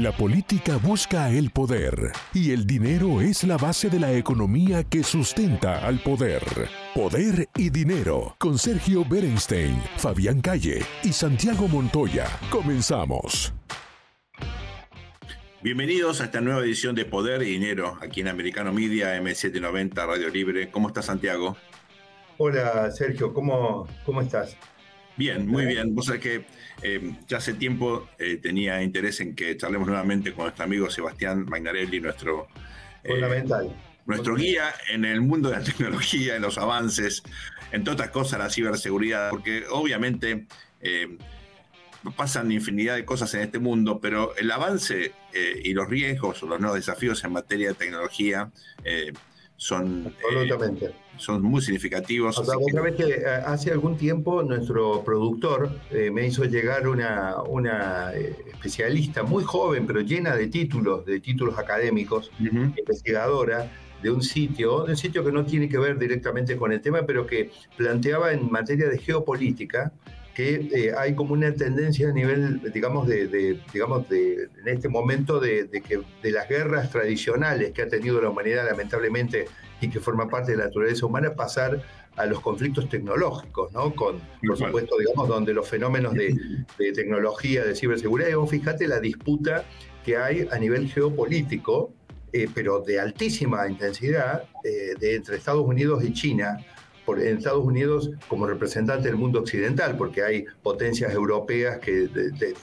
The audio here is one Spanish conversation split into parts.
La política busca el poder y el dinero es la base de la economía que sustenta al poder. Poder y dinero con Sergio Berenstein, Fabián Calle y Santiago Montoya. Comenzamos. Bienvenidos a esta nueva edición de Poder y Dinero aquí en Americano Media M790 Radio Libre. ¿Cómo estás, Santiago? Hola, Sergio, ¿cómo, cómo estás? Bien, muy bien. Vos sabés que eh, ya hace tiempo eh, tenía interés en que charlemos nuevamente con nuestro amigo Sebastián Magnarelli, nuestro, eh, Fundamental. nuestro guía en el mundo de la tecnología, en los avances, en todas otras cosas, la ciberseguridad, porque obviamente pasan infinidad de cosas en este mundo, pero el avance y los riesgos o los nuevos desafíos en materia de tecnología son, Absolutamente. son muy significativos. O sea, que... que hace algún tiempo nuestro productor eh, me hizo llegar una, una eh, especialista muy joven, pero llena de títulos, de títulos académicos, investigadora de un sitio, de un sitio que no tiene que ver directamente con el tema, pero que planteaba en materia de geopolítica que eh, hay como una tendencia a nivel, digamos, de, digamos de, en este momento de, que de las guerras tradicionales que ha tenido la humanidad lamentablemente y que forma parte de la naturaleza humana, pasar a los conflictos tecnológicos, ¿no? Con, por supuesto, digamos, donde los fenómenos de, tecnología, de ciberseguridad, y vos fíjate la disputa que hay a nivel geopolítico, eh, pero de altísima intensidad, eh, de entre Estados Unidos y China, en Estados Unidos como representante del mundo occidental, porque hay potencias europeas que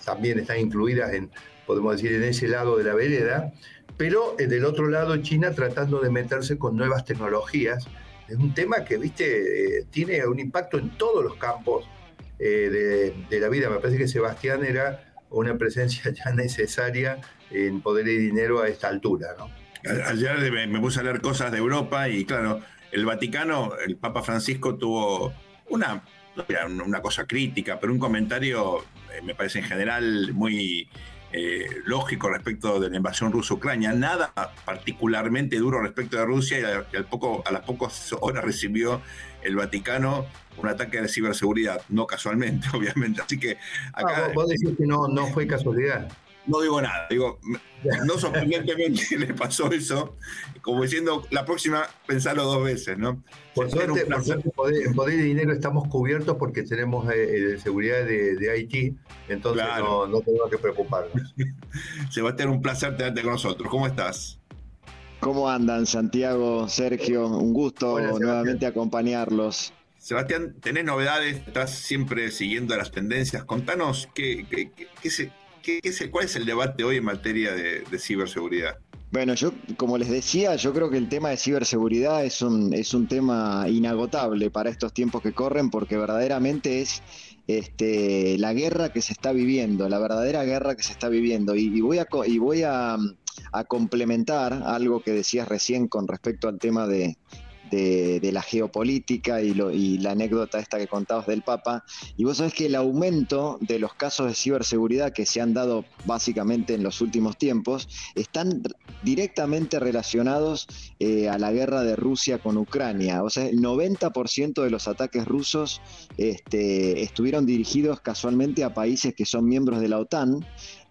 también están incluidas en, podemos decir, en ese lado de la vereda, pero eh, del otro lado China tratando de meterse con nuevas tecnologías. Es un tema que, viste, eh, tiene un impacto en todos los campos eh, de, la vida. Me parece que Sebastián era una presencia ya necesaria en poder y dinero a esta altura, ¿no? Ayer me puse a leer cosas de Europa y claro, el Vaticano, el Papa Francisco tuvo una, una cosa crítica, pero un comentario, eh, me parece en general, muy eh, lógico respecto de la invasión rusa-Ucrania. Nada particularmente duro respecto de Rusia y, al poco, a las pocas horas recibió el Vaticano un ataque de ciberseguridad, no casualmente, obviamente. Así que acá. Ah, vos decís que no, no fue casualidad no digo nada, digo, no sorprendentemente le pasó eso, como diciendo, la próxima pensalo dos veces, ¿no? Por suerte, en poder, y dinero estamos cubiertos porque tenemos eh, eh, seguridad de, Haití, entonces no, tenemos que preocuparnos. Sebastián, un placer tenerte con nosotros. ¿Cómo estás? ¿Cómo andan, Santiago, Sergio? Un gusto nuevamente acompañarlos. Sebastián, tenés novedades, estás siempre siguiendo las tendencias. Contanos qué, qué, qué, se, ¿Cuál es el debate hoy en materia de, ciberseguridad? Bueno, yo, como les decía, yo creo que el tema de ciberseguridad es un, es un tema inagotable para estos tiempos que corren, porque verdaderamente es este, la guerra que se está viviendo, la verdadera guerra que se está viviendo. Y, voy, a, y voy a, a complementar algo que decías recién con respecto al tema de, de, la geopolítica y, la anécdota esta que contabas del Papa. Y vos sabés que el aumento de los casos de ciberseguridad que se han dado básicamente en los últimos tiempos están directamente relacionados eh, a la guerra de Rusia con Ucrania. O sea, el 90% de los ataques rusos este, estuvieron dirigidos casualmente a países que son miembros de la OTAN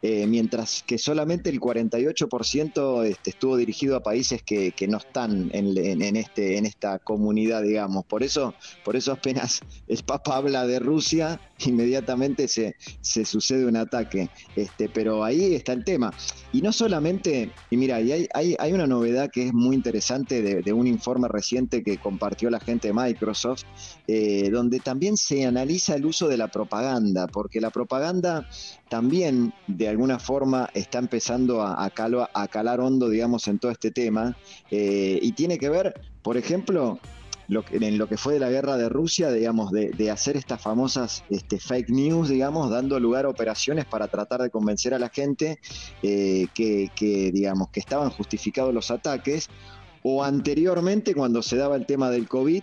eh, mientras que solamente el 48% este, estuvo dirigido a países que, no están en, este, en esta comunidad, digamos. Por eso, por eso apenas el Papa habla de Rusia, inmediatamente se, se sucede un ataque. Este, pero ahí está el tema. Y no solamente, y mira, hay, hay, una novedad que es muy interesante de, un informe reciente que compartió la gente de Microsoft, eh, donde también se analiza el uso de la propaganda, porque la propaganda también de alguna forma está empezando a, calar hondo, digamos, en todo este tema, eh, y tiene que ver, por ejemplo, en lo que fue de la guerra de Rusia, digamos, de, hacer estas famosas este, fake news, digamos, dando lugar a operaciones para tratar de convencer a la gente eh, que, digamos, que estaban justificados los ataques, o anteriormente cuando se daba el tema del COVID,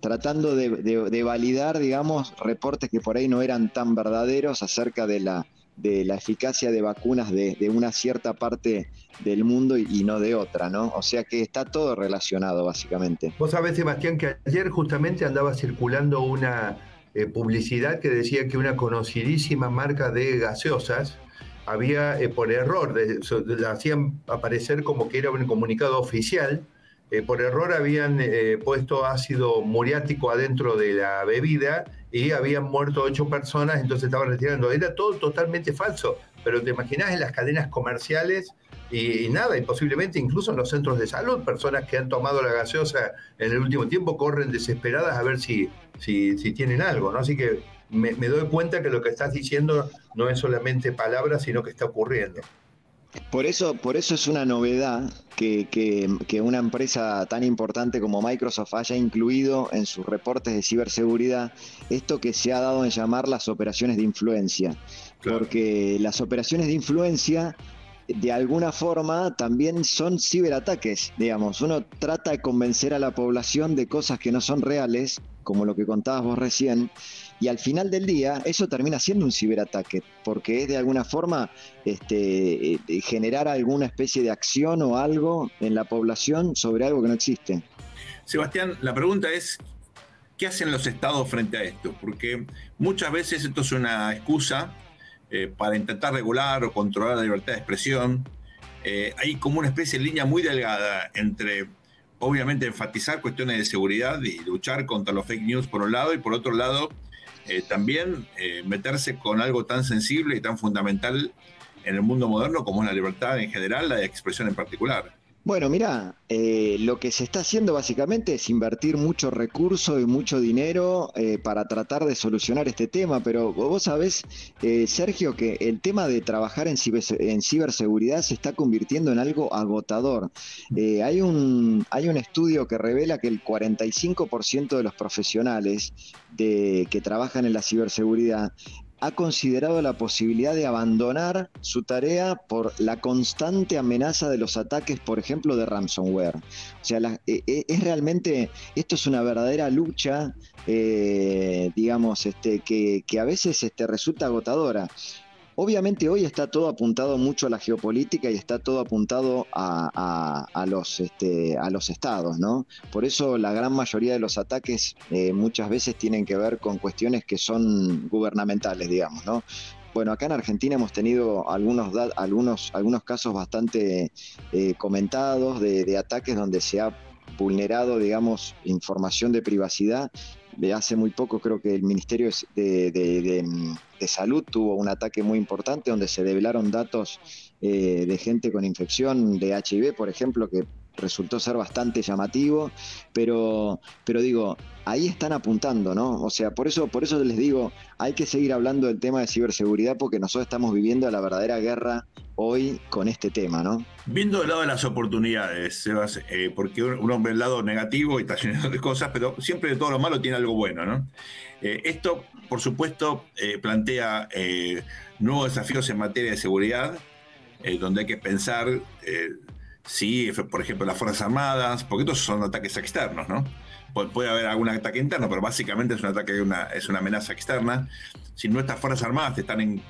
tratando de validar, digamos, reportes que por ahí no eran tan verdaderos acerca de la, de la eficacia de vacunas de, una cierta parte del mundo y, no de otra, ¿no? O sea que está todo relacionado básicamente. Vos sabés, Sebastián, que ayer justamente andaba circulando una eh, publicidad que decía que una conocidísima marca de gaseosas había por error, hacían aparecer como que era un comunicado oficial, por error habían puesto ácido muriático adentro de la bebida y habían muerto ocho personas, entonces estaban retirando. Era todo totalmente falso, pero te imaginas en las cadenas comerciales y, nada, y posiblemente incluso en los centros de salud, personas que han tomado la gaseosa en el último tiempo corren desesperadas a ver si, si, tienen algo, ¿no? Así que me, doy cuenta que lo que estás diciendo no es solamente palabras, sino que está ocurriendo. Por eso, por eso es una novedad que, que, una empresa tan importante como Microsoft haya incluido en sus reportes de ciberseguridad esto que se ha dado en llamar las operaciones de influencia. Porque las operaciones de influencia de alguna forma también son ciberataques, digamos. Uno trata de convencer a la población de cosas que no son reales, como lo que contabas vos recién, y al final del día eso termina siendo un ciberataque, porque es de alguna forma este, eh, generar alguna especie de acción o algo en la población sobre algo que no existe. Sebastián, la pregunta es, ¿qué hacen los estados frente a esto? Porque muchas veces esto es una excusa eh, para intentar regular o controlar la libertad de expresión. Eh, hay como una especie de línea muy delgada entre, obviamente, enfatizar cuestiones de seguridad y luchar contra los fake news por un lado y por otro lado, eh, también meterse con algo tan sensible y tan fundamental en el mundo moderno como es la libertad en general, la de expresión en particular. Bueno, mira, eh, lo que se está haciendo básicamente es invertir mucho recurso y mucho dinero eh, para tratar de solucionar este tema, pero vos sabés, eh, Sergio, que el tema de trabajar en, ciberseguridad se está convirtiendo en algo agotador. hay, un, hay un estudio que revela que el 45% de los profesionales de, que trabajan en la ciberseguridad ha considerado la posibilidad de abandonar su tarea por la constante amenaza de los ataques, por ejemplo, de ransomware. O sea, e, e, es realmente, esto es una verdadera lucha, eh, digamos, este, que, a veces este, resulta agotadora. Obviamente hoy está todo apuntado mucho a la geopolítica y está todo apuntado a, los, este, a los estados, ¿no? Por eso la gran mayoría de los ataques eh, muchas veces tienen que ver con cuestiones que son gubernamentales, digamos, ¿no? Bueno, acá en Argentina hemos tenido algunos, algunos, algunos casos bastante eh, comentados de, de ataques donde se ha vulnerado, digamos, información de privacidad de hace muy poco creo que el Ministerio de, Salud tuvo un ataque muy importante donde se develaron datos eh, de gente con infección de HIV, por ejemplo, que resultó ser bastante llamativo, pero, pero digo, ahí están apuntando, ¿no? O sea, por eso, por eso les digo, hay que seguir hablando del tema de ciberseguridad porque nosotros estamos viviendo la verdadera guerra hoy con este tema, ¿no? Viendo el lado de las oportunidades, Sebas, eh, porque uno ve el lado negativo y está lleno de cosas, pero siempre de todo lo malo tiene algo bueno, ¿no? Eh, esto, por supuesto, eh, plantea nuevos desafíos en materia de seguridad, donde hay que pensar si, por ejemplo, las Fuerzas Armadas, porque estos son ataques externos, ¿no? puede haber algún ataque interno, pero básicamente es un ataque, una, es una amenaza externa. Si nuestras Fuerzas Armadas están en,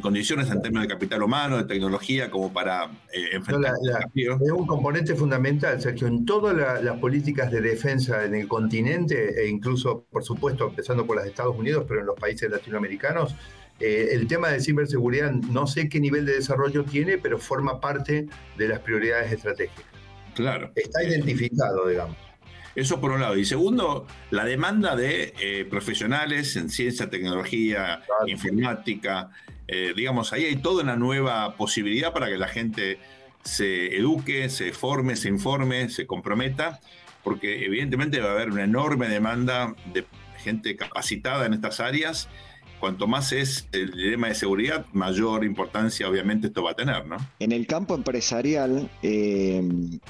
condiciones en términos de capital humano, de tecnología, como para eh, enfrentar Es un componente fundamental, Sergio, en todas las políticas de defensa en el continente, e incluso, por supuesto, empezando por los Estados Unidos, pero en los países latinoamericanos, eh, el tema de ciberseguridad no sé qué nivel de desarrollo tiene, pero forma parte de las prioridades estratégicas. Claro. Está identificado, digamos. Eso por un lado. Y segundo, la demanda de eh, profesionales en ciencia, tecnología, informática. Eh, digamos, ahí hay toda una nueva posibilidad para que la gente se eduque, se forme, se informe, se comprometa, porque evidentemente va a haber una enorme demanda de gente capacitada en estas áreas cuanto más es el dilema de seguridad, mayor importancia obviamente esto va a tener, ¿no? En el campo empresarial, eh,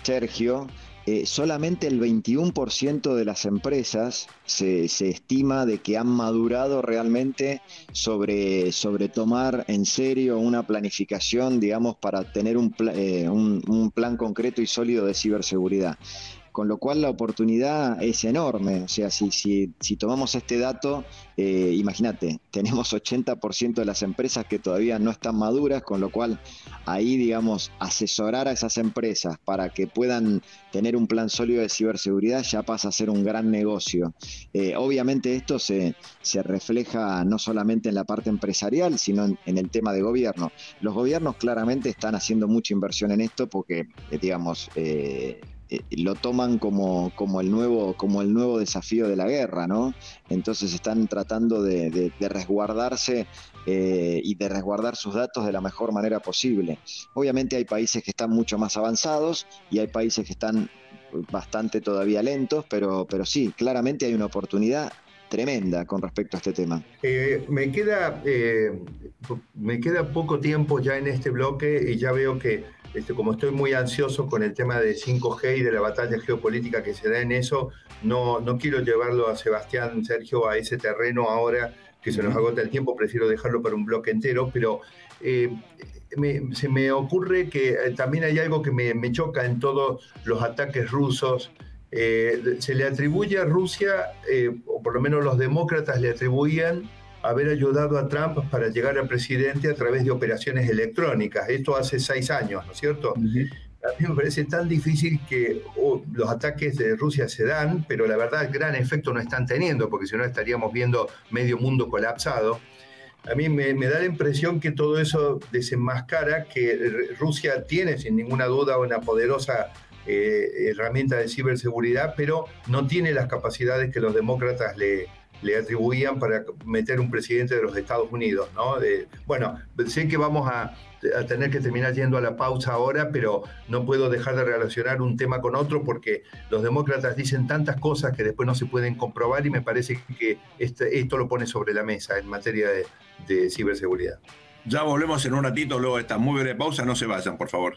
Sergio, eh, solamente el 21% de las empresas se, estima de que han madurado realmente sobre, sobre tomar en serio una planificación, digamos, para tener un, eh, un plan concreto y sólido de ciberseguridad con lo cual la oportunidad es enorme. O sea, si, si, tomamos este dato, eh, imagínate, tenemos 80% de las empresas que todavía no están maduras, con lo cual ahí, digamos, asesorar a esas empresas para que puedan tener un plan sólido de ciberseguridad ya pasa a ser un gran negocio. Eh, obviamente esto se, se, refleja no solamente en la parte empresarial, sino en, el tema de gobierno. Los gobiernos claramente están haciendo mucha inversión en esto porque, eh, digamos, eh, lo toman como, como, el nuevo, como el nuevo desafío de la guerra, ¿no? Entonces están tratando de, resguardarse y de resguardar sus datos de la mejor manera posible. Obviamente hay países que están mucho más avanzados y hay países que están bastante todavía lentos, pero, pero sí, claramente hay una oportunidad tremenda con respecto a este tema. Eh, me, queda, eh, me queda poco tiempo ya en este bloque y ya veo que este, como estoy muy ansioso con el tema de 5G y de la batalla geopolítica que se da en eso, no, no quiero llevarlo a Sebastián, Sergio, a ese terreno ahora que se nos agota el tiempo, prefiero dejarlo para un bloque entero, pero eh, se me ocurre que eh, también hay algo que me, choca en todos los ataques rusos. Eh, se le atribuye a Rusia, eh, o por lo menos los demócratas le atribuían haber ayudado a Trump para llegar al presidente a través de operaciones electrónicas. Esto hace seis años, ¿no es cierto? A mí me parece tan difícil que oh, los ataques de Rusia se dan, pero la verdad gran efecto no están teniendo, porque si no estaríamos viendo medio mundo colapsado a mí me, da la impresión que todo eso desenmascara que Rusia tiene sin ninguna duda una poderosa eh, herramienta de ciberseguridad, pero no tiene las capacidades que los demócratas le, le atribuían para meter un presidente de los Estados Unidos. ¿no? bueno, sé que vamos a, tener que terminar yendo a la pausa ahora, pero no puedo dejar de relacionar un tema con otro porque los demócratas dicen tantas cosas que después no se pueden comprobar y me parece que este, esto lo pone sobre la mesa en materia de, de ciberseguridad. Ya volvemos en un ratito, luego de esta muy breve pausa, no se vayan, por favor.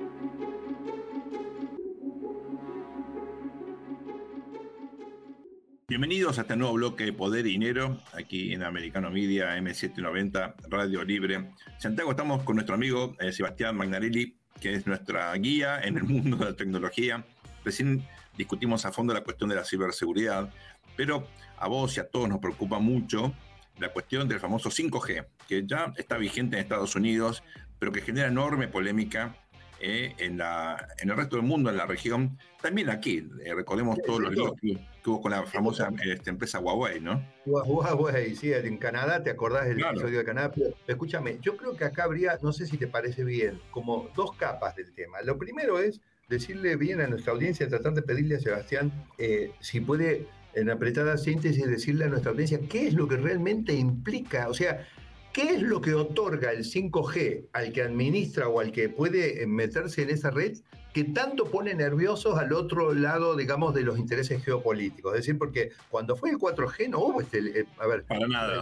Bienvenidos a este nuevo bloque de Poder y Dinero, aquí en Americano Media M790, Radio Libre. Santiago, estamos con nuestro amigo eh, Sebastián Magnarelli, que es nuestra guía en el mundo de la tecnología. Recién discutimos a fondo la cuestión de la ciberseguridad, pero a vos y a todos nos preocupa mucho la cuestión del famoso 5G, que ya está vigente en Estados Unidos, pero que genera enorme polémica eh, en, la, en el resto del mundo, en la región, también aquí. Eh, recordemos todos los líos que, hubo con la famosa este, empresa Huawei, ¿no? Huawei, sí, en Canadá, ¿te acordás del episodio de Canadá? escúchame, yo creo que acá habría, no sé si te parece bien, como dos capas del tema. Lo primero es decirle bien a nuestra audiencia, tratar de pedirle a Sebastián eh, si puede en apretada síntesis decirle a nuestra audiencia qué es lo que realmente implica, o sea, ¿Qué es lo que otorga el 5G al que administra o al que puede meterse en esa red que tanto pone nerviosos al otro lado, digamos, de los intereses geopolíticos? Es decir, porque cuando fue el 4G no hubo este, eh, a ver, para nada.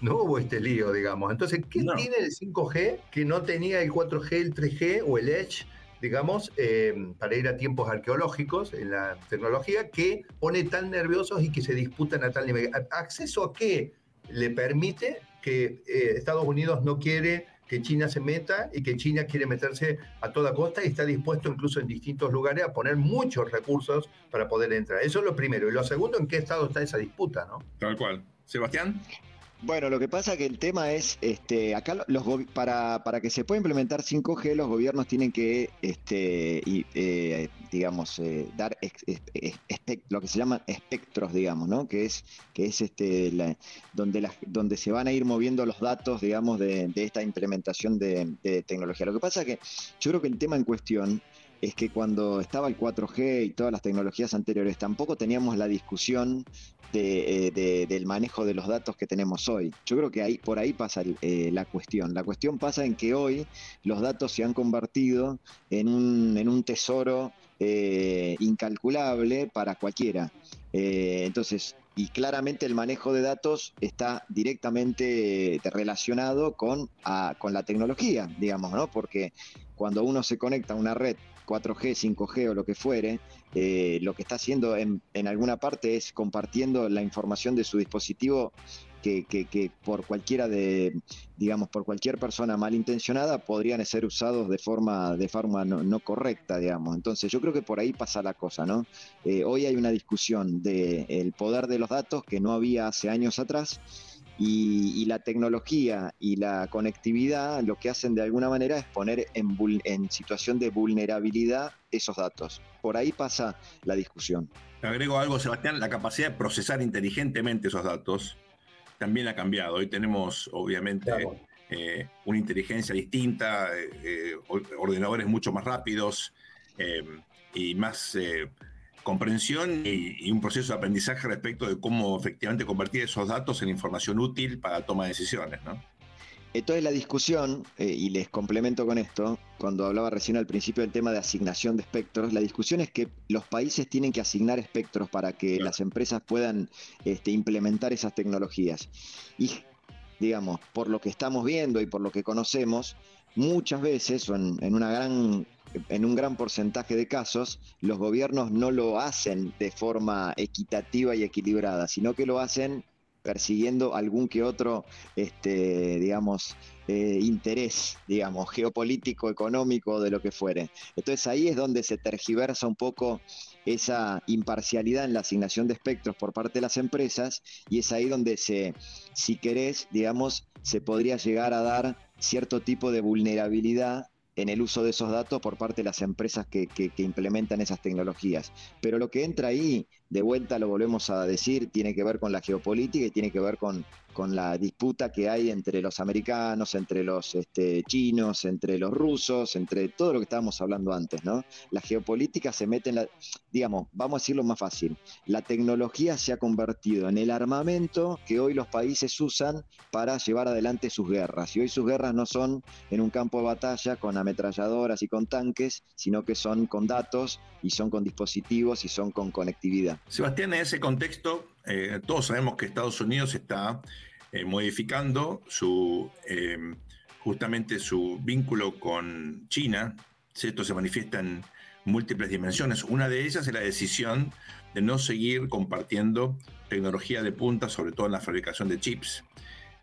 No hubo este lío, digamos. Entonces, ¿qué tiene el 5G que no tenía el 4G, el 3G o el Edge? digamos, eh, para ir a tiempos arqueológicos en la tecnología, que pone tan nerviosos y que se disputan a tal nivel. ¿Acceso a qué le permite que eh, Estados Unidos no quiere que China se meta y que China quiere meterse a toda costa y está dispuesto incluso en distintos lugares a poner muchos recursos para poder entrar. Eso es lo primero. Y lo segundo, ¿en qué estado está esa disputa? ¿no? Tal cual. Sebastián. Bueno, lo que pasa que el tema es, este, acá los para, para que se pueda implementar 5G, los gobiernos tienen que, este, eh, digamos, eh, dar lo que se llaman espectros, digamos, ¿no? Que es, que es este, donde, las, donde se van a ir moviendo los datos, digamos, de, esta implementación de, de, tecnología. Lo que pasa que yo creo que el tema en cuestión es que cuando estaba el 4G y todas las tecnologías anteriores, tampoco teníamos la discusión eh, del manejo de los datos que tenemos hoy. Yo creo que ahí, por ahí pasa eh, la cuestión. La cuestión pasa en que hoy los datos se han convertido en un, en un tesoro eh, incalculable para cualquiera. entonces, y claramente el manejo de datos está directamente relacionado con, con la tecnología, digamos, ¿no? Porque cuando uno se conecta a una red 4G, 5G o lo que fuere, eh, lo que está haciendo en, alguna parte es compartiendo la información de su dispositivo que, que, por cualquiera de, digamos, por cualquier persona malintencionada podrían ser usados de forma, de forma no, correcta, digamos. Entonces yo creo que por ahí pasa la cosa, ¿no? Eh, hoy hay una discusión del poder de los datos que no había hace años atrás y, la tecnología y la conectividad lo que hacen de alguna manera es poner en, en situación de vulnerabilidad esos datos. Por ahí pasa la discusión. Agrego algo, Sebastián, la capacidad de procesar inteligentemente esos datos también ha cambiado. Hoy tenemos, obviamente, eh, una inteligencia distinta, eh, eh, ordenadores mucho más rápidos y más comprensión y, un proceso de aprendizaje respecto de cómo efectivamente convertir esos datos en información útil para la toma de decisiones. ¿no? Entonces la discusión, eh, y les complemento con esto, cuando hablaba recién al principio del tema de asignación de espectros, la discusión es que los países tienen que asignar espectros para que las empresas puedan este, implementar esas tecnologías. Y digamos, por lo que estamos viendo y por lo que conocemos, muchas veces, o en, una gran, en un gran porcentaje de casos, los gobiernos no lo hacen de forma equitativa y equilibrada, sino que lo hacen persiguiendo algún que otro, este, digamos, eh, interés, digamos, geopolítico, económico, de lo que fuere. Entonces ahí es donde se tergiversa un poco esa imparcialidad en la asignación de espectros por parte de las empresas y es ahí donde se, si querés, digamos, se podría llegar a dar cierto tipo de vulnerabilidad en el uso de esos datos por parte de las empresas que, implementan esas tecnologías. Pero lo que entra ahí, de vuelta lo volvemos a decir, tiene que ver con la geopolítica y tiene que ver con, con la disputa que hay entre los americanos, entre los este, chinos, entre los rusos, entre todo lo que estábamos hablando antes, ¿no? La geopolítica se mete en la, digamos, vamos a decirlo más fácil, la tecnología se ha convertido en el armamento que hoy los países usan para llevar adelante sus guerras. Y hoy sus guerras no son en un campo de batalla con ametralladoras y con tanques, sino que son con datos y son con dispositivos y son con conectividad. Sebastián, en ese contexto, eh, todos sabemos que Estados Unidos está eh, modificando su, eh, justamente su vínculo con China. Esto se manifiesta en múltiples dimensiones. Una de ellas es la decisión de no seguir compartiendo tecnología de punta, sobre todo en la fabricación de chips.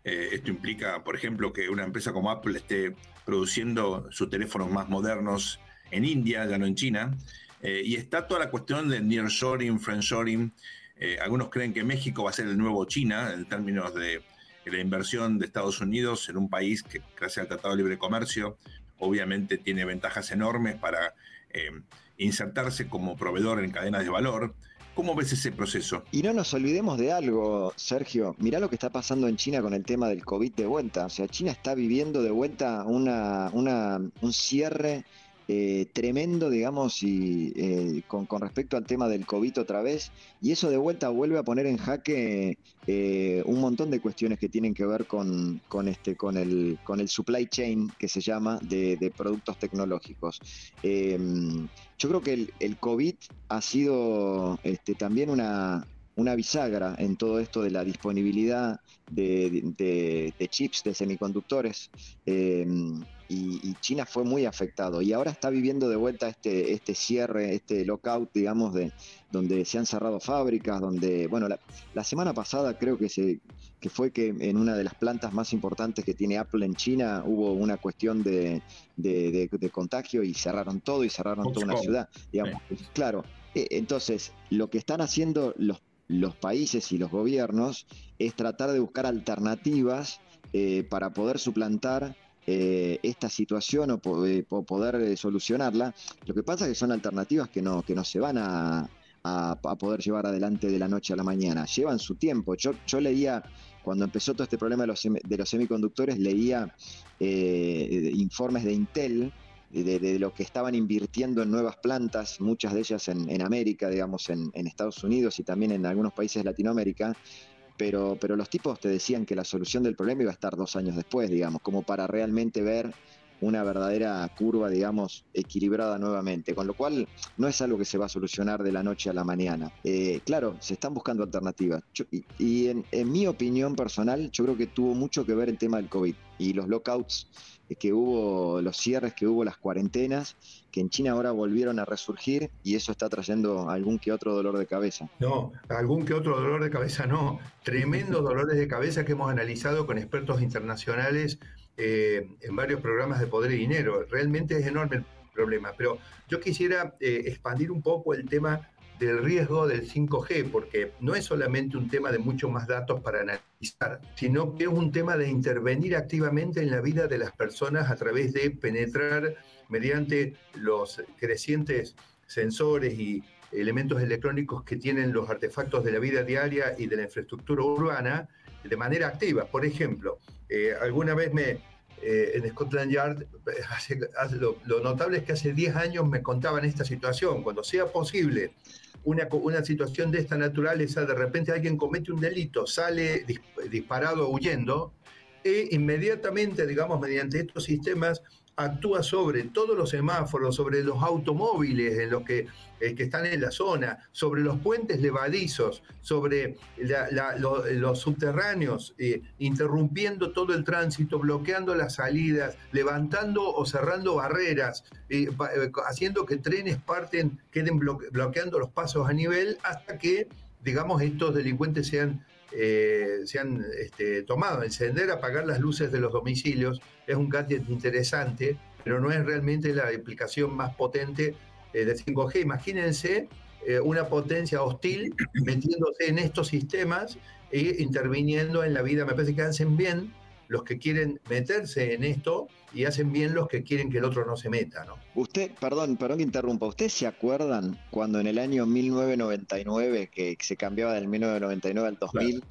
esto implica, por ejemplo, que una empresa como Apple esté produciendo sus teléfonos más modernos en India, ya no en China. Y está toda la cuestión del nearshoring, friendshoring, eh, algunos creen que México va a ser el nuevo China en términos de, la inversión de Estados Unidos en un país que, gracias al Tratado de Libre Comercio, obviamente tiene ventajas enormes para eh, insertarse como proveedor en cadenas de valor. ¿Cómo ves ese proceso? Y no nos olvidemos de algo, Sergio. Mirá lo que está pasando en China con el tema del COVID de vuelta. O sea, China está viviendo de vuelta una, un cierre eh, tremendo, digamos, y eh, con, respecto al tema del COVID otra vez, y eso de vuelta vuelve a poner en jaque eh, un montón de cuestiones que tienen que ver con, con, este, con, el, con el supply chain que se llama de, productos tecnológicos. Em, yo creo que el, el, COVID ha sido este, también una, una bisagra en todo esto de la disponibilidad de, chips, de semiconductores, em, y, China fue muy afectado. Y ahora está viviendo de vuelta este, este cierre, este lockout, digamos, de donde se han cerrado fábricas, donde, bueno, la, semana pasada creo que, se, que fue que en una de las plantas más importantes que tiene Apple en China hubo una cuestión de, contagio y cerraron todo y cerraron toda una ciudad. Digamos. Claro, e, entonces, lo que están haciendo los los países y los gobiernos es tratar de buscar alternativas eh, para poder suplantar eh, esta situación o, eh, poder solucionarla. Lo que pasa es que son alternativas que no, que no se van a, poder llevar adelante de la noche a la mañana. Llevan su tiempo. Yo, yo leía, cuando empezó todo este problema de los, de los semiconductores, leía informes de Intel de, lo que estaban invirtiendo en nuevas plantas, muchas de ellas en, América, digamos, en, Estados Unidos y también en algunos países de Latinoamérica, pero, pero los tipos te decían que la solución del problema iba a estar dos años después, digamos, como para realmente ver una verdadera curva, digamos, equilibrada nuevamente, con lo cual no es algo que se va a solucionar de la noche a la mañana. Eh, claro, se están buscando alternativas. y, en, en mi opinión personal, yo creo que tuvo mucho que ver el tema del COVID y los lockouts que hubo, los cierres que hubo, las cuarentenas, que en China ahora volvieron a resurgir y eso está trayendo algún que otro dolor de cabeza. No, algún que otro dolor de cabeza no. Tremendos dolores de cabeza que hemos analizado con expertos internacionales eh, en varios programas de poder y dinero. Realmente es enorme el problema. Pero yo quisiera eh, expandir un poco el tema del riesgo del 5G, porque no es solamente un tema de muchos más datos para analizar, sino que es un tema de intervenir activamente en la vida de las personas a través de penetrar mediante los crecientes sensores y elementos electrónicos que tienen los artefactos de la vida diaria y de la infraestructura urbana de manera activa. Por ejemplo, eh, alguna vez me, eh, en Scotland Yard, lo, lo, notable es que hace 10 años me contaban esta situación, cuando sea posible una, una situación de esta naturaleza, de repente alguien comete un delito, sale disparado huyendo, e inmediatamente, digamos, mediante estos sistemas, actúa sobre todos los semáforos, sobre los automóviles en los que, eh, están en la zona, sobre los puentes levadizos, sobre los subterráneos, eh, interrumpiendo todo el tránsito, bloqueando las salidas, levantando o cerrando barreras, eh, haciendo que trenes parten, queden bloqueando los pasos a nivel hasta que, digamos, estos delincuentes sean eh, se han este, tomado. Encender, apagar las luces de los domicilios es un gadget interesante, pero no es realmente la aplicación más potente eh, de 5G. Imagínense eh, una potencia hostil metiéndose en estos sistemas e interviniendo en la vida. Me parece que hacen bien los que quieren meterse en esto y hacen bien los que quieren que el otro no se meta, ¿no? Usted, perdón, perdón que interrumpa, ¿ustedes se acuerdan cuando en el año 1999, que se cambiaba del 1999 al 2000,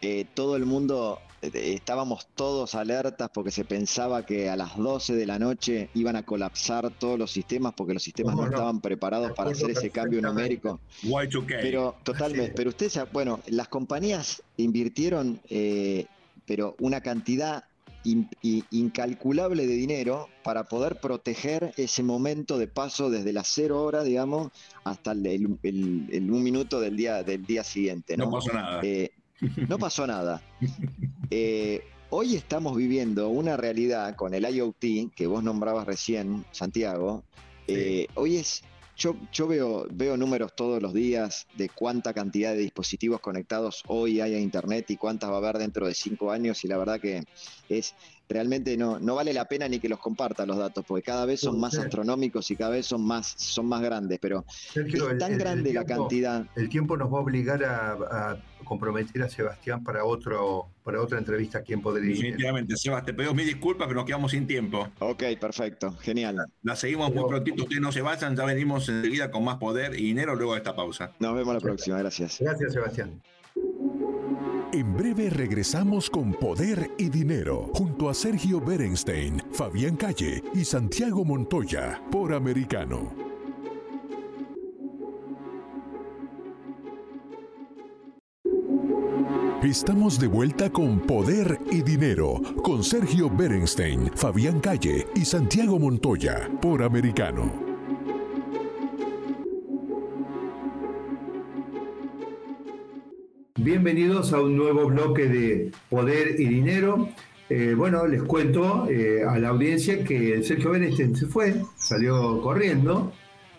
eh, todo el mundo, eh, estábamos todos alertas porque se pensaba que a las 12 de la noche iban a colapsar todos los sistemas porque los sistemas no, estaban preparados para hacer ese cambio numérico. Pero totalmente, pero ustedes, bueno, las compañías invirtieron eh, pero una cantidad incalculable de dinero para poder proteger ese momento de paso desde las cero horas, digamos, hasta el, un minuto del día, del día siguiente. No, pasó nada. Eh, no pasó nada. Eh, hoy estamos viviendo una realidad con el IoT que vos nombrabas recién, Santiago. Eh, hoy es yo, yo veo, veo números todos los días de cuánta cantidad de dispositivos conectados hoy hay a Internet y cuántas va a haber dentro de cinco años y la verdad que es realmente no, no vale la pena ni que los comparta los datos, porque cada vez son más astronómicos y cada vez son más, son más grandes, pero es tan grande la cantidad. El tiempo nos va a obligar a, comprometer a Sebastián para otro para otra entrevista aquí en Poder Definitivamente, Sebastián, te pedimos mil disculpas, pero nos quedamos sin tiempo. Ok, perfecto, genial. La, seguimos muy prontito, ustedes no se vayan, ya venimos enseguida con más poder y dinero luego de esta pausa. Nos vemos la próxima, gracias. Gracias, Sebastián. En breve regresamos con Poder y Dinero junto a Sergio Berenstein, Fabián Calle y Santiago Montoya por Americano. Estamos de vuelta con Poder y Dinero con Sergio Berenstein, Fabián Calle y Santiago Montoya por Americano. Bienvenidos a un nuevo bloque de Poder y Dinero. Eh, bueno, les cuento eh, a la audiencia que Sergio Benestein se fue, salió corriendo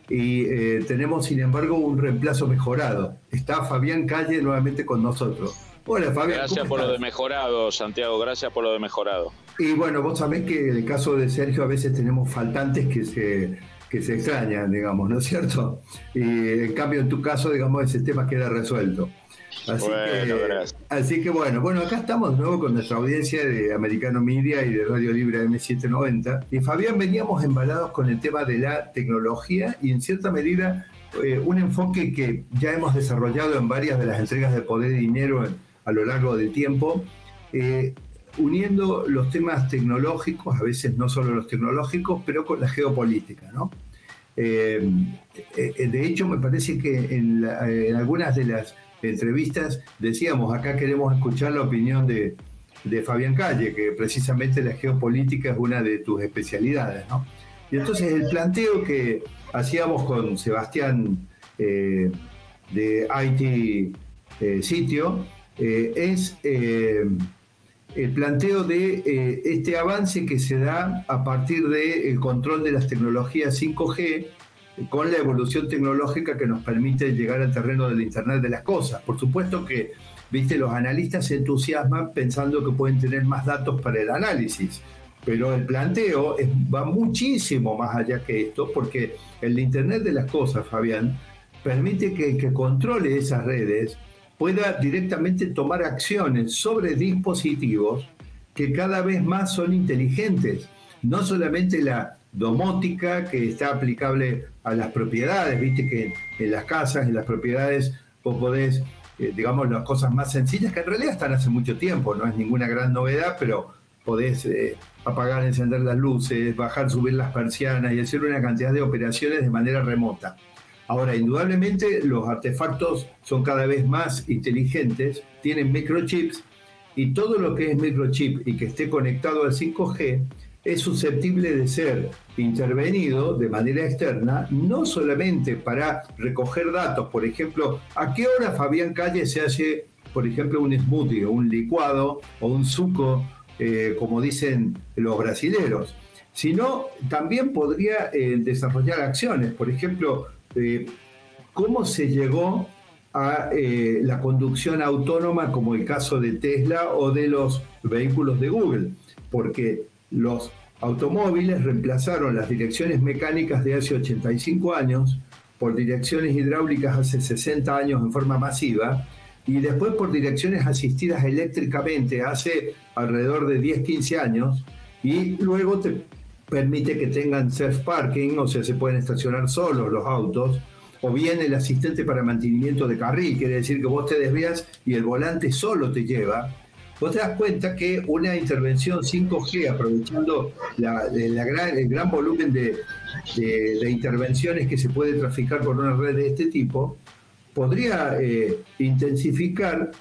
y eh, tenemos sin embargo un reemplazo mejorado. Está Fabián Calle nuevamente con nosotros. Hola Fabián. Gracias por lo de mejorado, Santiago, gracias por lo de mejorado. Y bueno, vos sabés que en el caso de Sergio a veces tenemos faltantes que se, que se extrañan, digamos, ¿no es cierto? Y en cambio en tu caso, digamos, ese tema queda resuelto. Así, que, así que bueno, bueno, acá estamos de nuevo con nuestra audiencia de Americano Media y de Radio Libre M790. Y Fabián, veníamos embalados con el tema de la tecnología y en cierta medida eh, un enfoque que ya hemos desarrollado en varias de las entregas de poder y dinero a lo largo del tiempo, eh, uniendo los temas tecnológicos, a veces no solo los tecnológicos, pero con la geopolítica, ¿no? Eh, de hecho, me parece que en, algunas de las entrevistas decíamos, acá queremos escuchar la opinión de, de Fabián Calle, que precisamente la geopolítica es una de tus especialidades, ¿no? Y entonces el planteo que hacíamos con Sebastián eh, de IT eh, Sitio eh, es el planteo de este avance que se da a partir del control de las tecnologías 5G con la evolución tecnológica que nos permite llegar al terreno del Internet de las cosas. Por supuesto que, viste, los analistas se entusiasman pensando que pueden tener más datos para el análisis, pero el planteo va muchísimo más allá que esto, porque el Internet de las cosas, Fabián, permite que el que controle esas redes pueda directamente tomar acciones sobre dispositivos que cada vez más son inteligentes. No solamente la domótica que está aplicable a las propiedades, viste que en las casas, en las propiedades, vos podés, eh, digamos, las cosas más sencillas, que en realidad están hace mucho tiempo, no es ninguna gran novedad, pero podés eh, apagar, encender las luces, bajar, subir las persianas y hacer una cantidad de operaciones de manera remota. Ahora, indudablemente los artefactos son cada vez más inteligentes, tienen microchips y todo lo que es microchip y que esté conectado al 5G es susceptible de ser intervenido de manera externa, no solamente para recoger datos, por ejemplo, a qué hora Fabián Calle se hace, por ejemplo, un smoothie o un licuado o un suco, eh, como dicen los brasileros, sino también podría eh, desarrollar acciones, por ejemplo, eh, cómo se llegó a la conducción autónoma como el caso de Tesla o de los vehículos de Google, porque los automóviles reemplazaron las direcciones mecánicas de hace 85 años por direcciones hidráulicas hace 60 años en forma masiva y después por direcciones asistidas eléctricamente hace alrededor de 10-15 años y luego te permite que tengan self-parking, o sea, se pueden estacionar solos los autos, o bien el asistente para mantenimiento de carril, quiere decir que vos te desvías y el volante solo te lleva. Vos te das cuenta que una intervención 5G, aprovechando el gran volumen de, intervenciones que se puede traficar por una red de este tipo, podría eh, intensificar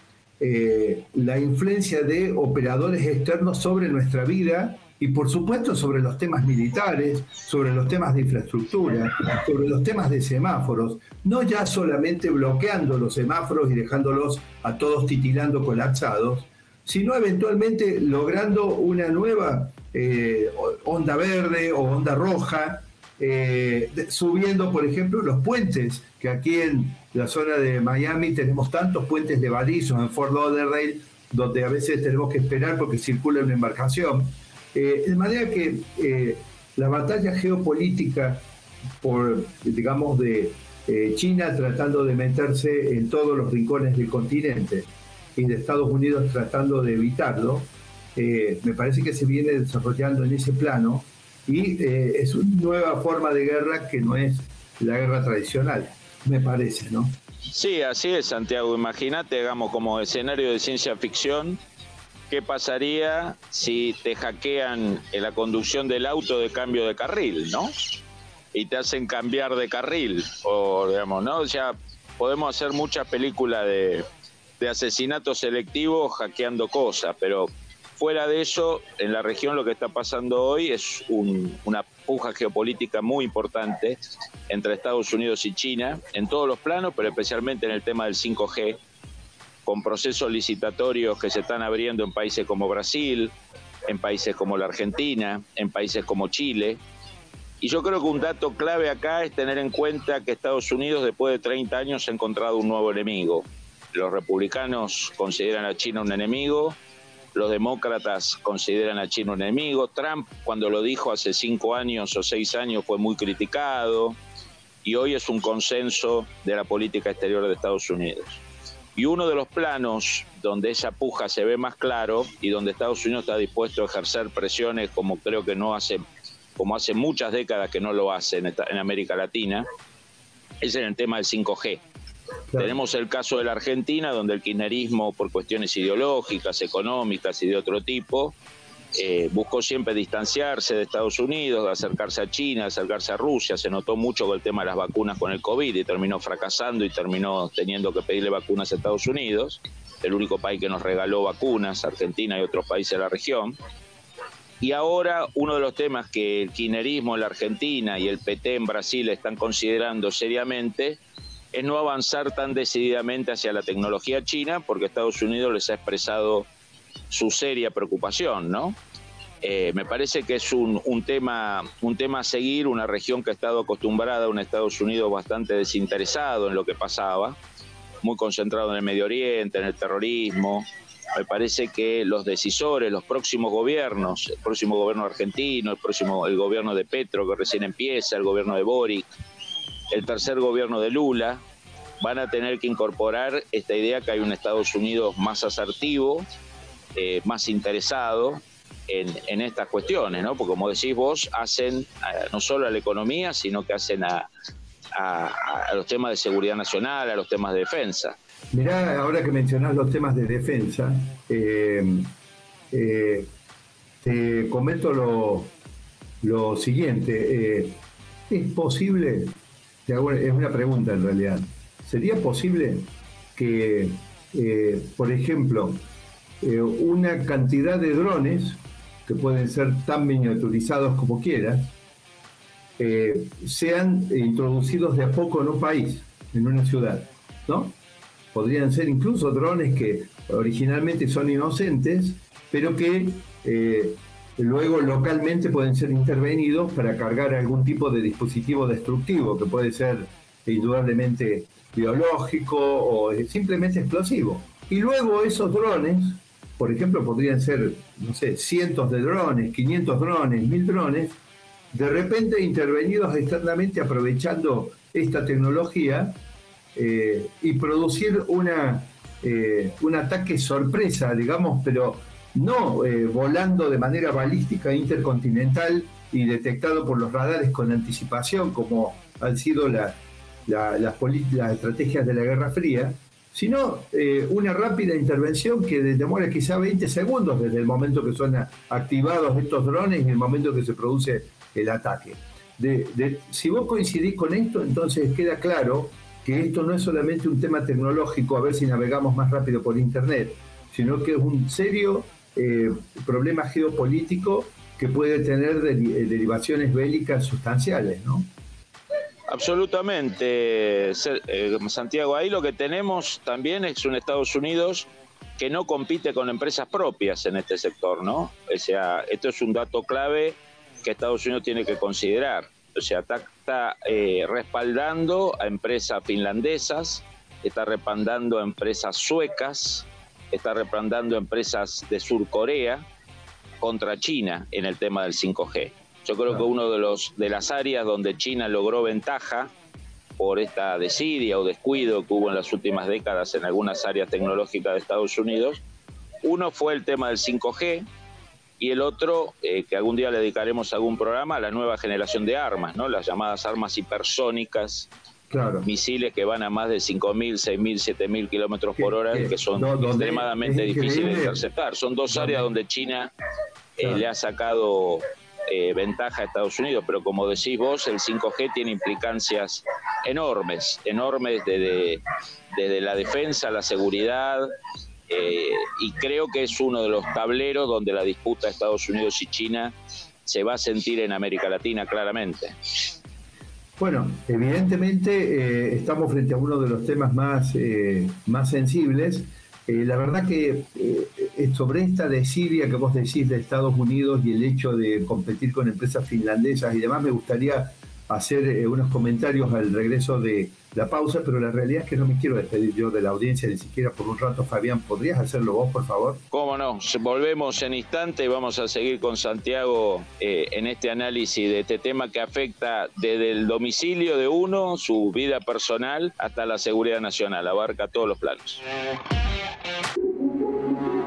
eh, la influencia de operadores externos sobre nuestra vida y por supuesto sobre los temas militares, sobre los temas de infraestructura, sobre los temas de semáforos, no ya solamente bloqueando los semáforos y dejándolos a todos titilando colapsados, sino eventualmente logrando una nueva eh, onda verde o onda roja, eh, subiendo, por ejemplo, los puentes, que aquí en la zona de Miami tenemos tantos puentes levadizos en Fort Lauderdale, donde a veces tenemos que esperar porque circula una embarcación. Eh, de manera que la batalla geopolítica por, digamos, de China tratando de meterse en todos los rincones del continente, y de Estados Unidos tratando de evitarlo, eh, me parece que se viene desarrollando en ese plano y eh, es una nueva forma de guerra que no es la guerra tradicional, me parece, ¿no? Sí, así es, Santiago. Imagínate, digamos, como escenario de ciencia ficción, ¿qué pasaría si te hackean en la conducción del auto de cambio de carril, ¿no? Y te hacen cambiar de carril, o digamos, ¿no? Ya podemos hacer muchas películas de, de asesinato selectivo hackeando cosas, pero fuera de eso, en la región lo que está pasando hoy es una puja geopolítica muy importante entre Estados Unidos y China, en todos los planos, pero especialmente en el tema del 5G, con procesos licitatorios que se están abriendo en países como Brasil, en países como la Argentina, en países como Chile. Y yo creo que un dato clave acá es tener en cuenta que Estados Unidos después de 30 años ha encontrado un nuevo enemigo, los republicanos consideran a China un enemigo, los demócratas consideran a China un enemigo. Trump, cuando lo dijo hace cinco años o seis años, fue muy criticado y hoy es un consenso de la política exterior de Estados Unidos. Y uno de los planos donde esa puja se ve más claro y donde Estados Unidos está dispuesto a ejercer presiones como creo que no hace, como hace muchas décadas que no lo hace en, en América Latina, es en el tema del 5G. Tenemos el caso de la Argentina, donde el kirchnerismo, por cuestiones ideológicas, económicas y de otro tipo, eh, buscó siempre distanciarse de Estados Unidos, acercarse a China, acercarse a Rusia. Se notó mucho con el tema de las vacunas con el COVID y terminó fracasando y terminó teniendo que pedirle vacunas a Estados Unidos, el único país que nos regaló vacunas, Argentina y otros países de la región. Y ahora uno de los temas que el kirchnerismo en la Argentina y el PT en Brasil están considerando seriamente es no avanzar tan decididamente hacia la tecnología china, porque Estados Unidos les ha expresado su seria preocupación, ¿no? Eh, me parece que es un, tema, un tema a seguir, una región que ha estado acostumbrada a un Estados Unidos bastante desinteresado en lo que pasaba, muy concentrado en el Medio Oriente, en el terrorismo. Me parece que los decisores, los próximos gobiernos, el próximo gobierno argentino, el próximo el gobierno de Petro que recién empieza, el gobierno de Boric, el tercer gobierno de Lula, van a tener que incorporar esta idea que hay un Estados Unidos más asertivo, eh, más interesado en, estas cuestiones, ¿no? Porque como decís vos, hacen eh, no solo a la economía, sino que hacen a, los temas de seguridad nacional, a los temas de defensa. Mirá, ahora que mencionás los temas de defensa, eh, te comento lo, lo siguiente. ¿Es posible, es una pregunta en realidad, ¿sería posible que, por ejemplo, eh, una cantidad de drones, que pueden ser tan miniaturizados como quieras, eh, sean introducidos de a poco en un país, en una ciudad, ¿no? Podrían ser incluso drones que originalmente son inocentes, pero que eh, luego localmente pueden ser intervenidos para cargar algún tipo de dispositivo destructivo, que puede ser indudablemente biológico o simplemente explosivo. Y luego esos drones por ejemplo, podrían ser, no sé, cientos de drones, 500 drones, 1000 drones, de repente intervenidos externamente aprovechando esta tecnología eh, y producir una, eh, un ataque sorpresa, digamos, pero no eh, volando de manera balística intercontinental y detectado por los radares con anticipación, como han sido las, las estrategias de la Guerra Fría, sino eh, una rápida intervención que demora quizá 20 segundos desde el momento que son activados estos drones y el momento que se produce el ataque. si vos coincidís con esto, entonces queda claro que esto no es solamente un tema tecnológico, a ver si navegamos más rápido por Internet, sino que es un serio eh, problema geopolítico que puede tener derivaciones bélicas sustanciales, ¿no? Absolutamente, eh, Santiago. Ahí lo que tenemos también es un Estados Unidos que no compite con empresas propias en este sector, ¿no? O sea, esto es un dato clave que Estados Unidos tiene que considerar. O sea, está, eh, respaldando a empresas finlandesas, está respaldando a empresas suecas, está respaldando a empresas de Sur Corea contra China en el tema del 5G. Yo creo que uno de, los, de las áreas donde China logró ventaja por esta desidia o descuido que hubo en las últimas décadas en algunas áreas tecnológicas de Estados Unidos, uno fue el tema del 5G y el otro, eh, que algún día le dedicaremos a algún programa, a la nueva generación de armas, ¿no? las llamadas armas hipersónicas, misiles que van a más de 5.000, 6.000, 7.000 kilómetros por hora, que son extremadamente difíciles de interceptar. Son dos áreas donde China eh, le ha sacado eh, ventaja a Estados Unidos, pero como decís vos, el 5G tiene implicancias enormes, enormes desde, desde la defensa, la seguridad, eh, y creo que es uno de los tableros donde la disputa Estados Unidos y China se va a sentir en América Latina claramente. Bueno, evidentemente eh, estamos frente a uno de los temas más, más sensibles eh, la verdad que eh, sobre esta desidia que vos decís de Estados Unidos y el hecho de competir con empresas finlandesas y demás, me gustaría hacer eh, unos comentarios al regreso de la pausa, pero la realidad es que no me quiero despedir yo de la audiencia ni siquiera por un rato. Fabián, ¿podrías hacerlo vos, por favor? Cómo no, volvemos en instante y vamos a seguir con Santiago en este análisis de este tema que afecta desde el domicilio de uno, su vida personal, hasta la seguridad nacional, abarca todos los planos.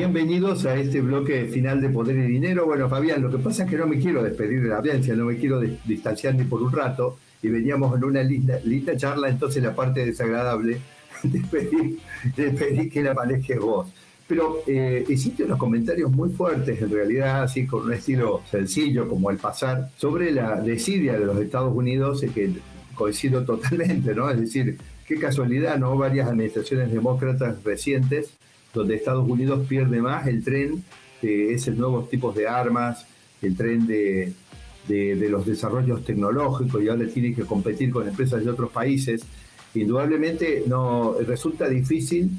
Bienvenidos a este bloque final de Poder y Dinero. Bueno, Fabián, lo que pasa es que no me quiero despedir de la audiencia, no me quiero distanciar ni por un rato, y veníamos en una linda, linda charla, entonces la parte desagradable de pedir, que la manejes vos. Pero eh, existen unos comentarios muy fuertes, en realidad, así con un estilo sencillo como el pasar, sobre la desidia de los Estados Unidos, que coincido totalmente, ¿no? Es decir, qué casualidad, ¿no? Varias administraciones demócratas recientes, donde Estados Unidos pierde más el tren de esos nuevos tipos de armas, el tren de, los desarrollos tecnológicos y ahora tiene que competir con empresas de otros países indudablemente no resulta difícil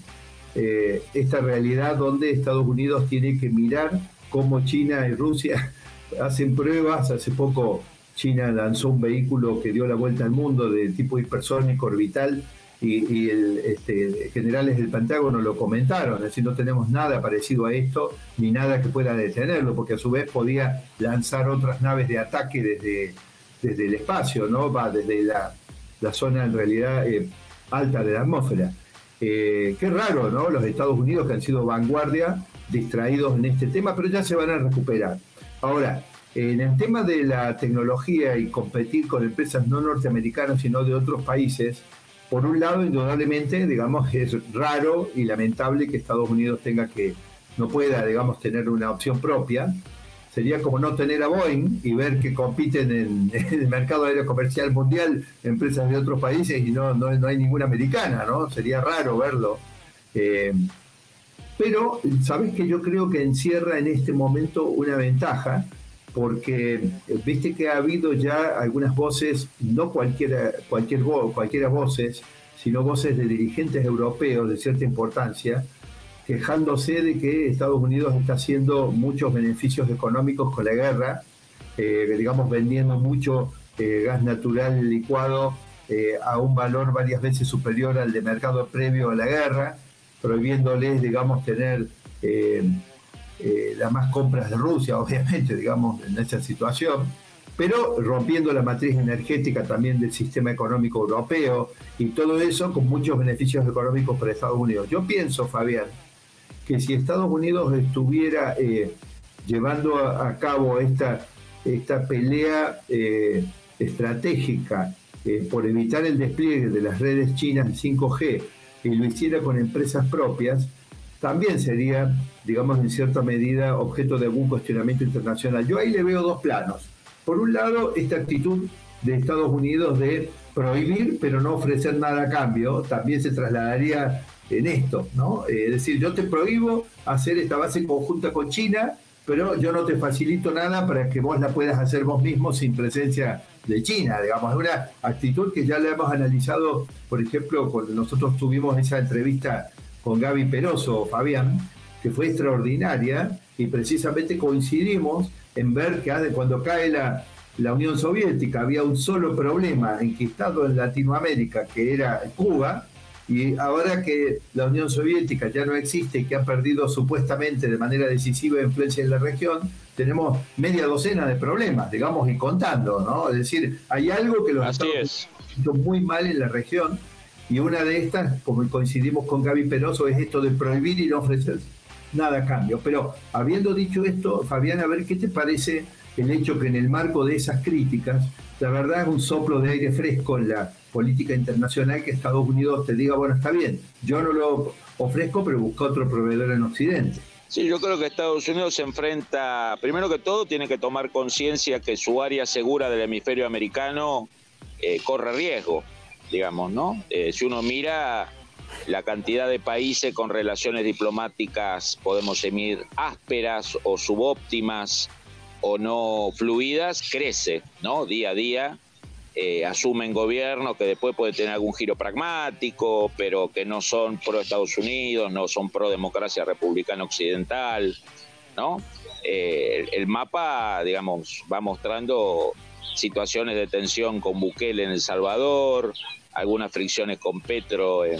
eh, esta realidad donde Estados Unidos tiene que mirar cómo China y Rusia hacen pruebas. Hace poco China lanzó un vehículo que dio la vuelta al mundo de tipo hipersónico orbital y, el, este, generales del Pentágono lo comentaron, es decir, no tenemos nada parecido a esto ni nada que pueda detenerlo, porque a su vez podía lanzar otras naves de ataque desde, desde el espacio, ¿no? Va desde la la zona en realidad eh, alta de la atmósfera. Eh, qué raro, ¿no? Los Estados Unidos que han sido vanguardia, distraídos en este tema, pero ya se van a recuperar. Ahora, en el tema de la tecnología y competir con empresas no norteamericanas, sino de otros países, por un lado, indudablemente, digamos, es raro y lamentable que Estados Unidos tenga que, no pueda, digamos, tener una opción propia, sería como no tener a Boeing y ver que compiten en, el mercado aéreo comercial mundial empresas de otros países y no, no, hay ninguna americana, ¿no? Sería raro verlo. Eh, pero, ¿sabes que Yo creo que encierra en este momento una ventaja, porque eh, viste que ha habido ya algunas voces, no cualquiera, cualquier, cualquiera voces, sino voces de dirigentes europeos de cierta importancia, quejándose de que Estados Unidos está haciendo muchos beneficios económicos con la guerra, eh, digamos vendiendo mucho eh, gas natural licuado a un valor varias veces superior al de mercado previo a la guerra, prohibiéndoles, digamos, tener las más compras de Rusia, obviamente, digamos, en esa situación, pero rompiendo la matriz energética también del sistema económico europeo y todo eso con muchos beneficios económicos para Estados Unidos. Yo pienso, Fabián, que si Estados Unidos estuviera eh, llevando a, cabo esta, esta pelea eh, estratégica eh, por evitar el despliegue de las redes chinas 5G y lo hiciera con empresas propias, también sería, digamos, en cierta medida objeto de algún cuestionamiento internacional. Yo ahí le veo dos planos. Por un lado, esta actitud de Estados Unidos de prohibir pero no ofrecer nada a cambio, también se trasladaría en esto, ¿no? Es decir, yo te prohíbo hacer esta base conjunta con China, pero yo no te facilito nada para que vos la puedas hacer vos mismo sin presencia de China, digamos, es una actitud que ya la hemos analizado, por ejemplo, cuando nosotros tuvimos esa entrevista con Gaby Peroso, Fabián, que fue extraordinaria y precisamente coincidimos en ver que cuando cae la, la Unión Soviética había un solo problema enquistado en Latinoamérica, que era Cuba, y ahora que la Unión Soviética ya no existe y que ha perdido supuestamente de manera decisiva influencia en la región, tenemos media docena de problemas, digamos, y contando, ¿no? Es decir, hay algo que los Estados Unidos muy mal en la región y una de estas, como coincidimos con Gaby Penoso, es esto de prohibir y no ofrecer nada a cambio. Pero habiendo dicho esto, Fabián, a ver qué te parece el hecho que en el marco de esas críticas, la verdad es un soplo de aire fresco en la política internacional que Estados Unidos te diga, bueno, está bien, yo no lo ofrezco, pero busca otro proveedor en Occidente. Sí, yo creo que Estados Unidos se enfrenta, primero que todo, tiene que tomar conciencia que su área segura del hemisferio americano eh, corre riesgo, digamos, ¿no? Eh, si uno mira la cantidad de países con relaciones diplomáticas, podemos emir ásperas o subóptimas o no fluidas, crece, ¿no? Día a día eh, asumen gobiernos que después puede tener algún giro pragmático, pero que no son pro Estados Unidos, no son pro democracia republicana occidental, ¿no? Eh, el, mapa, digamos, va mostrando situaciones de tensión con Bukele en El Salvador, algunas fricciones con Petro en,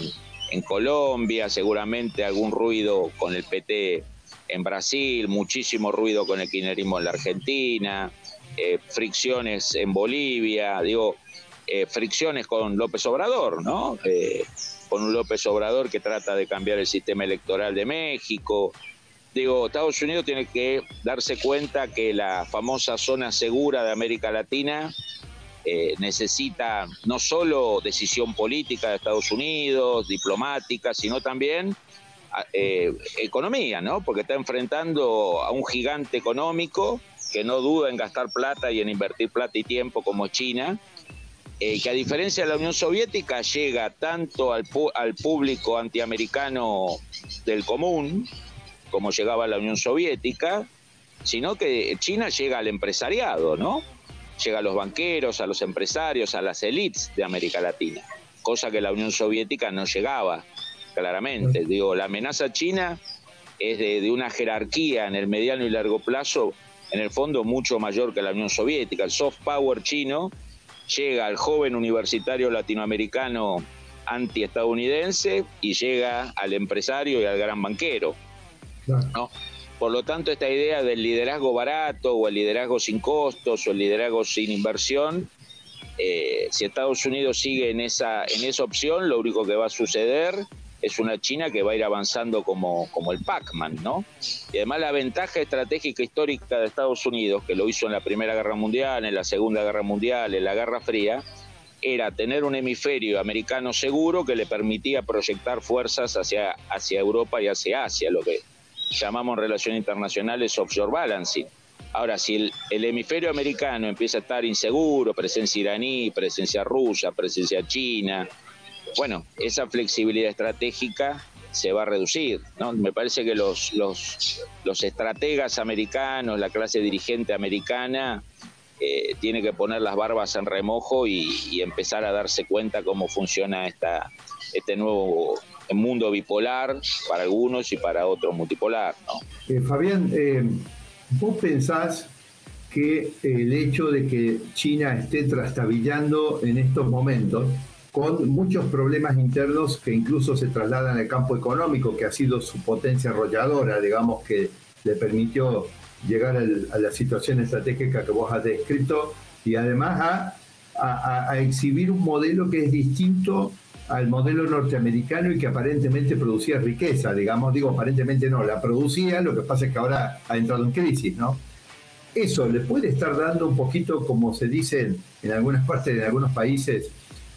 en Colombia, seguramente algún ruido con el PT en Brasil, muchísimo ruido con el kirchnerismo en la Argentina, eh, fricciones en Bolivia, digo, eh, fricciones con López Obrador, ¿no? Eh, con un López Obrador que trata de cambiar el sistema electoral de México. Digo, Estados Unidos tiene que darse cuenta que la famosa zona segura de América Latina necesita no solo decisión política de Estados Unidos, diplomática, sino también economía, ¿no? Porque está enfrentando a un gigante económico que no duda en gastar plata y en invertir plata y tiempo como China, eh, que a diferencia de la Unión Soviética llega tanto al, al público antiamericano del común, como llegaba la Unión Soviética, sino que China llega al empresariado, ¿no? Llega a los banqueros, a los empresarios, a las élites de América Latina, cosa que la Unión Soviética no llegaba, claramente. Digo, la amenaza china es de, de una jerarquía en el mediano y largo plazo en el fondo mucho mayor que la Unión Soviética. El soft power chino llega al joven universitario latinoamericano antiestadounidense y llega al empresario y al gran banquero. ¿no? Por lo tanto, esta idea del liderazgo barato o el liderazgo sin costos o el liderazgo sin inversión, eh, si Estados Unidos sigue en esa, en esa opción, lo único que va a suceder es una China que va a ir avanzando como, como el Pac-Man, ¿no? Y además la ventaja estratégica histórica de Estados Unidos, que lo hizo en la Primera Guerra Mundial, en la Segunda Guerra Mundial, en la Guerra Fría, era tener un hemisferio americano seguro que le permitía proyectar fuerzas hacia, hacia Europa y hacia Asia, lo que llamamos relaciones internacionales offshore balancing. Ahora, si el, hemisferio americano empieza a estar inseguro, presencia iraní, presencia rusa, presencia china, bueno, esa flexibilidad estratégica se va a reducir. ¿no? Me parece que los, los, los estrategas americanos, la clase dirigente americana, eh, tiene que poner las barbas en remojo y, empezar a darse cuenta cómo funciona esta, este nuevo mundo bipolar para algunos y para otros multipolar. ¿no? Eh, Fabián, eh, ¿vos pensás que el hecho de que China esté trastabillando en estos momentos con muchos problemas internos que incluso se trasladan al campo económico, que ha sido su potencia arrolladora, digamos, que le permitió llegar a la situación estratégica que vos has descrito y además a, a, exhibir un modelo que es distinto al modelo norteamericano y que aparentemente producía riqueza, digamos, digo, aparentemente no, la producía, lo que pasa es que ahora ha entrado en crisis, ¿no? Eso le puede estar dando un poquito, como se dice en algunas partes, en algunos países,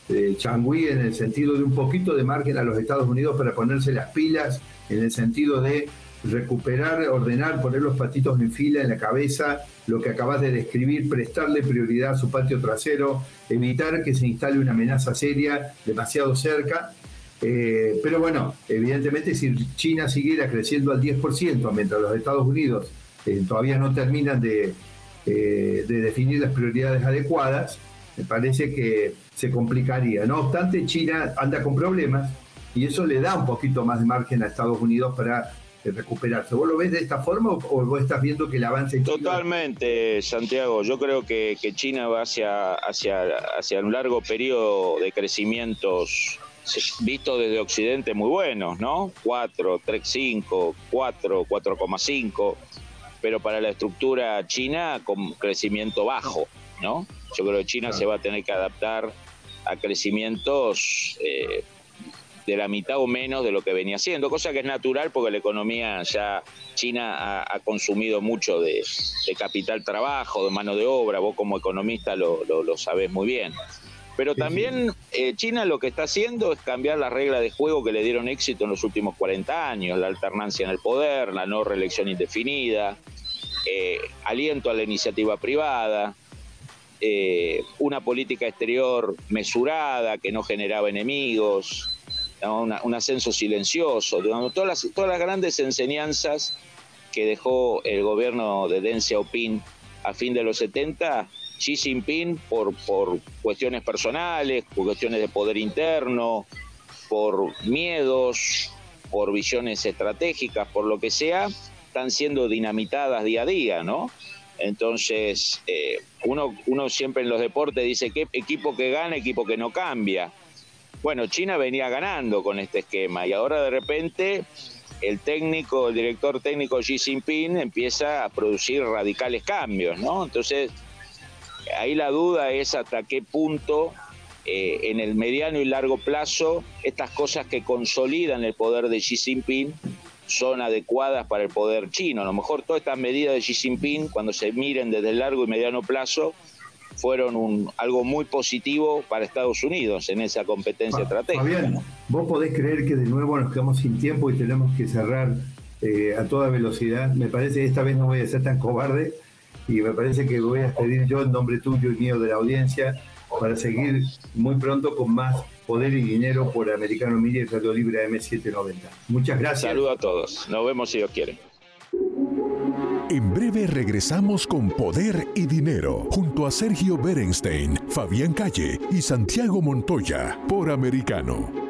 eh, Changui en el sentido de un poquito de margen a los Estados Unidos para ponerse las pilas, en el sentido de recuperar, ordenar, poner los patitos en fila en la cabeza, lo que acabas de describir, prestarle prioridad a su patio trasero, evitar que se instale una amenaza seria demasiado cerca. Eh, pero bueno, evidentemente si China siguiera creciendo al 10%, mientras los Estados Unidos eh, todavía no terminan de, de definir las prioridades adecuadas, me parece que se complicaría. No obstante, China anda con problemas y eso le da un poquito más de margen a Estados Unidos para eh, recuperarse. ¿Vos lo ves de esta forma o vos estás viendo que el avance... Totalmente, Santiago. Yo creo que, China va hacia, hacia, hacia un largo periodo de crecimientos visto desde Occidente muy buenos, ¿no? 4, 3, 5, 4, 4,5, pero para la estructura china con crecimiento bajo, ¿no? Yo creo que China se va a tener que adaptar a crecimientos eh, de la mitad o menos de lo que venía haciendo, cosa que es natural porque la economía ya China ha, consumido mucho de, capital trabajo, de mano de obra, vos como economista lo, lo, sabés muy bien. Pero también eh, China lo que está haciendo es cambiar las reglas de juego que le dieron éxito en los últimos 40 años, la alternancia en el poder, la no reelección indefinida, eh, aliento a la iniciativa privada, eh, una política exterior mesurada, que no generaba enemigos, un ascenso silencioso, todas, las, todas las grandes enseñanzas que dejó el gobierno de Deng Xiaoping a fin de los 70, Xi Jinping por, por cuestiones personales, por cuestiones de poder interno, por miedos, por visiones estratégicas, por lo que sea, están siendo dinamitadas día a día, ¿no? Entonces, eh, uno, uno siempre en los deportes dice que equipo que gana, equipo que no cambia. Bueno, China venía ganando con este esquema y ahora de repente el técnico, el director técnico Xi Jinping empieza a producir radicales cambios, ¿no? Entonces, ahí la duda es hasta qué punto eh, en el mediano y largo plazo estas cosas que consolidan el poder de Xi Jinping son adecuadas para el poder chino. A lo mejor todas estas medidas de Xi Jinping, cuando se miren desde el largo y mediano plazo, fueron un, algo muy positivo para Estados Unidos en esa competencia estratégica. Fabián, vos podés creer que de nuevo nos quedamos sin tiempo y tenemos que cerrar eh, a toda velocidad. Me parece que esta vez no voy a ser tan cobarde y me parece que voy a pedir yo en nombre tuyo y mío de la audiencia para seguir muy pronto con más poder y dinero por Americano Media y Radio Libre M790. Muchas gracias. Saludos a todos. Nos vemos si Dios quiere. En breve regresamos con Poder y Dinero junto a Sergio Berenstein, Fabián Calle y Santiago Montoya por Americano.